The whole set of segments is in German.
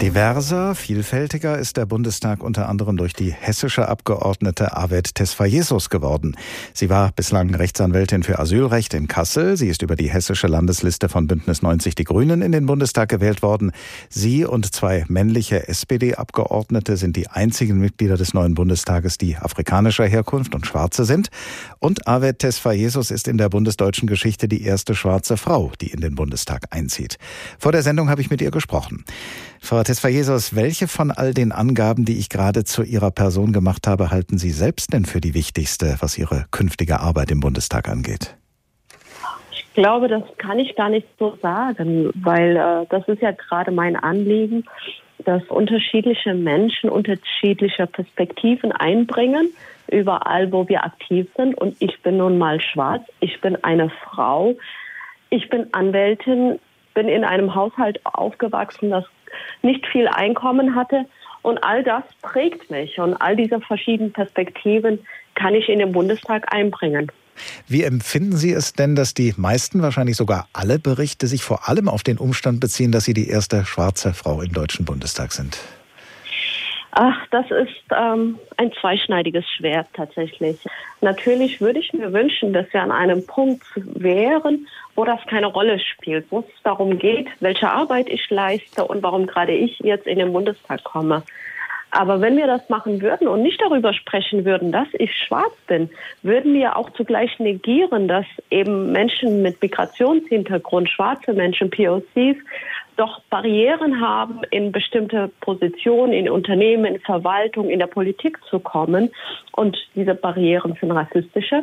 Diverser, vielfältiger ist der Bundestag unter anderem durch die hessische Abgeordnete Avet Tesfayesus geworden. Sie war bislang Rechtsanwältin für Asylrecht in Kassel. Sie ist über die hessische Landesliste von Bündnis 90 Die Grünen in den Bundestag gewählt worden. Sie und zwei männliche SPD-Abgeordnete sind die einzigen Mitglieder des neuen Bundestages, die afrikanischer Herkunft und Schwarze sind. Und Avet Tesfayesus ist in der bundesdeutschen Geschichte die erste schwarze Frau, die in den Bundestag einzieht. Vor der Sendung habe ich mit ihr gesprochen. Frau Tesfayesus, welche von all den Angaben, die ich gerade zu Ihrer Person gemacht habe, halten Sie selbst denn für die wichtigste, was Ihre künftige Arbeit im Bundestag angeht? Ich glaube, das kann ich gar nicht so sagen, weil äh, das ist ja gerade mein Anliegen, dass unterschiedliche Menschen unterschiedliche Perspektiven einbringen, überall, wo wir aktiv sind. Und ich bin nun mal schwarz, ich bin eine Frau, ich bin Anwältin, bin in einem Haushalt aufgewachsen, das nicht viel Einkommen hatte. Und all das prägt mich und all diese verschiedenen Perspektiven kann ich in den Bundestag einbringen. Wie empfinden Sie es denn, dass die meisten, wahrscheinlich sogar alle Berichte sich vor allem auf den Umstand beziehen, dass Sie die erste schwarze Frau im Deutschen Bundestag sind? Ach, das ist ähm, ein zweischneidiges Schwert tatsächlich. Natürlich würde ich mir wünschen, dass wir an einem Punkt wären, wo das keine Rolle spielt, wo es darum geht, welche Arbeit ich leiste und warum gerade ich jetzt in den Bundestag komme. Aber wenn wir das machen würden und nicht darüber sprechen würden, dass ich schwarz bin, würden wir auch zugleich negieren, dass eben Menschen mit Migrationshintergrund, schwarze Menschen, POCs, doch Barrieren haben, in bestimmte Positionen, in Unternehmen, in Verwaltung, in der Politik zu kommen. Und diese Barrieren sind rassistische.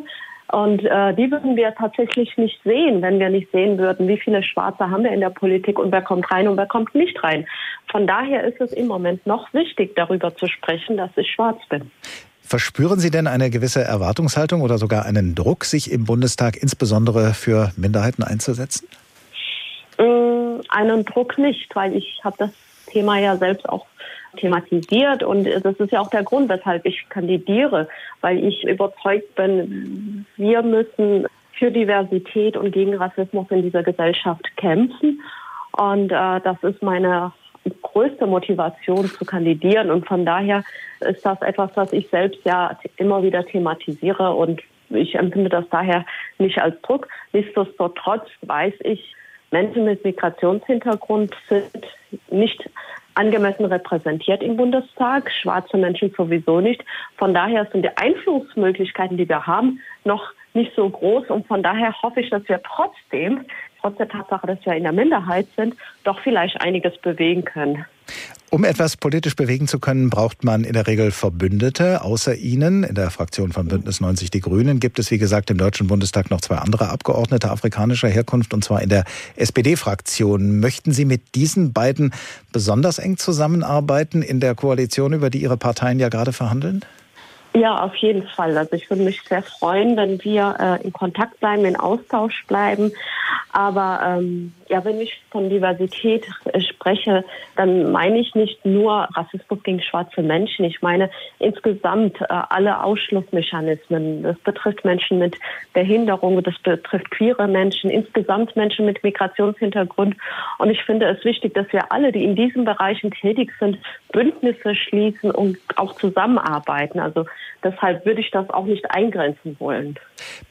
Und äh, die würden wir tatsächlich nicht sehen, wenn wir nicht sehen würden, wie viele Schwarze haben wir in der Politik und wer kommt rein und wer kommt nicht rein. Von daher ist es im Moment noch wichtig, darüber zu sprechen, dass ich schwarz bin. Verspüren Sie denn eine gewisse Erwartungshaltung oder sogar einen Druck, sich im Bundestag insbesondere für Minderheiten einzusetzen? Mm, einen Druck nicht, weil ich habe das Thema ja selbst auch thematisiert. Und das ist ja auch der Grund, weshalb ich kandidiere, weil ich überzeugt bin, wir müssen für Diversität und gegen Rassismus in dieser Gesellschaft kämpfen. Und äh, das ist meine größte Motivation zu kandidieren. Und von daher ist das etwas, was ich selbst ja immer wieder thematisiere. Und ich empfinde das daher nicht als Druck. Nichtsdestotrotz weiß ich, Menschen mit Migrationshintergrund sind nicht angemessen repräsentiert im Bundestag, schwarze Menschen sowieso nicht. Von daher sind die Einflussmöglichkeiten, die wir haben, noch nicht so groß. Und von daher hoffe ich, dass wir trotzdem, trotz der Tatsache, dass wir in der Minderheit sind, doch vielleicht einiges bewegen können. Um etwas politisch bewegen zu können, braucht man in der Regel Verbündete. Außer Ihnen, in der Fraktion von Bündnis 90 Die Grünen, gibt es, wie gesagt, im Deutschen Bundestag noch zwei andere Abgeordnete afrikanischer Herkunft, und zwar in der SPD-Fraktion. Möchten Sie mit diesen beiden besonders eng zusammenarbeiten in der Koalition, über die Ihre Parteien ja gerade verhandeln? Ja, auf jeden Fall. Also ich würde mich sehr freuen, wenn wir äh, in Kontakt bleiben, in Austausch bleiben. Aber ähm, ja, wenn ich von Diversität spreche, dann meine ich nicht nur Rassismus gegen schwarze Menschen. Ich meine insgesamt äh, alle Ausschlussmechanismen. Das betrifft Menschen mit Behinderung, das betrifft queere Menschen, insgesamt Menschen mit Migrationshintergrund. Und ich finde es wichtig, dass wir alle, die in diesen Bereichen tätig sind, Bündnisse schließen und auch zusammenarbeiten. Also deshalb würde ich das auch nicht eingrenzen wollen.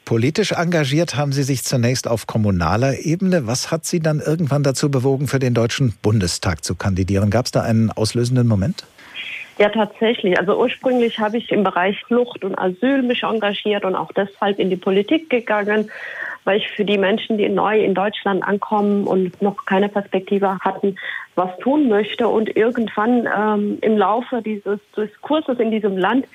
Politisch engagiert haben Sie sich zunächst auf kommunaler Ebene. Was hat Sie dann irgendwann dazu bewogen, für den Deutschen Bundestag zu kandidieren? Gab es da einen auslösenden Moment? Ja, tatsächlich. Also ursprünglich habe ich im Bereich Flucht und Asyl mich engagiert und auch deshalb in die Politik gegangen, weil ich für die Menschen, die neu in Deutschland ankommen und noch keine Perspektive hatten, was tun möchte. Und irgendwann ähm, im Laufe dieses Diskurses in diesem Land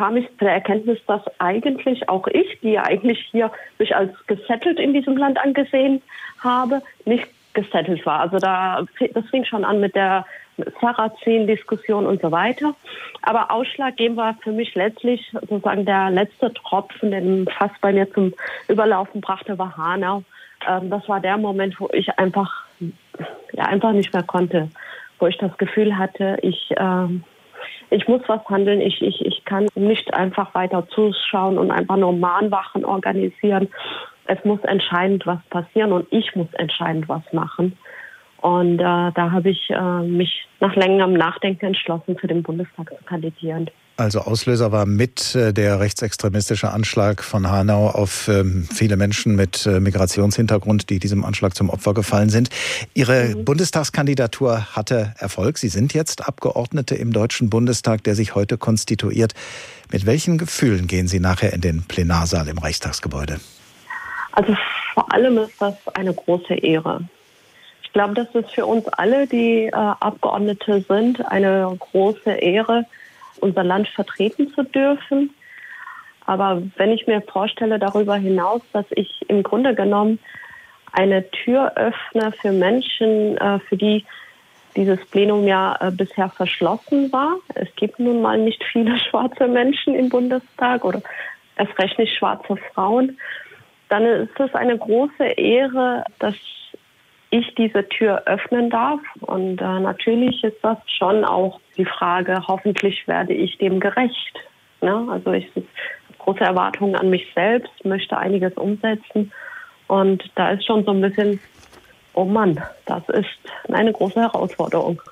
kam ich zu der Erkenntnis, dass eigentlich auch ich, die ja eigentlich hier mich als gesettelt in diesem Land angesehen habe, nicht gesettelt war. Also da, das fing schon an mit der Sarrazin-Diskussion und so weiter. Aber ausschlaggebend war für mich letztlich sozusagen der letzte Tropfen, den fast bei mir zum Überlaufen brachte, war Hanau. Ähm, das war der Moment, wo ich einfach, ja, einfach nicht mehr konnte, wo ich das Gefühl hatte, ich, ähm, ich muss was handeln. Ich, ich, ich kann nicht einfach weiter zuschauen und einfach nur Mahnwachen organisieren. Es muss entscheidend was passieren und ich muss entscheidend was machen. Und äh, da habe ich äh, mich nach längerem Nachdenken entschlossen, für den Bundestag zu kandidieren. Also Auslöser war mit äh, der rechtsextremistische Anschlag von Hanau auf ähm, viele Menschen mit äh, Migrationshintergrund, die diesem Anschlag zum Opfer gefallen sind. Ihre mhm. Bundestagskandidatur hatte Erfolg. Sie sind jetzt Abgeordnete im Deutschen Bundestag, der sich heute konstituiert. Mit welchen Gefühlen gehen Sie nachher in den Plenarsaal im Reichstagsgebäude? Also vor allem ist das eine große Ehre. Ich glaube, das ist für uns alle, die äh, Abgeordnete sind, eine große Ehre, unser Land vertreten zu dürfen. Aber wenn ich mir vorstelle darüber hinaus, dass ich im Grunde genommen eine Tür öffne für Menschen, äh, für die dieses Plenum ja äh, bisher verschlossen war. Es gibt nun mal nicht viele schwarze Menschen im Bundestag oder erst recht nicht schwarze Frauen. Dann ist es eine große Ehre, dass ich diese Tür öffnen darf. Und äh, natürlich ist das schon auch die Frage, hoffentlich werde ich dem gerecht. Ne? Also ich habe große Erwartungen an mich selbst, möchte einiges umsetzen. Und da ist schon so ein bisschen, oh Mann, das ist eine große Herausforderung.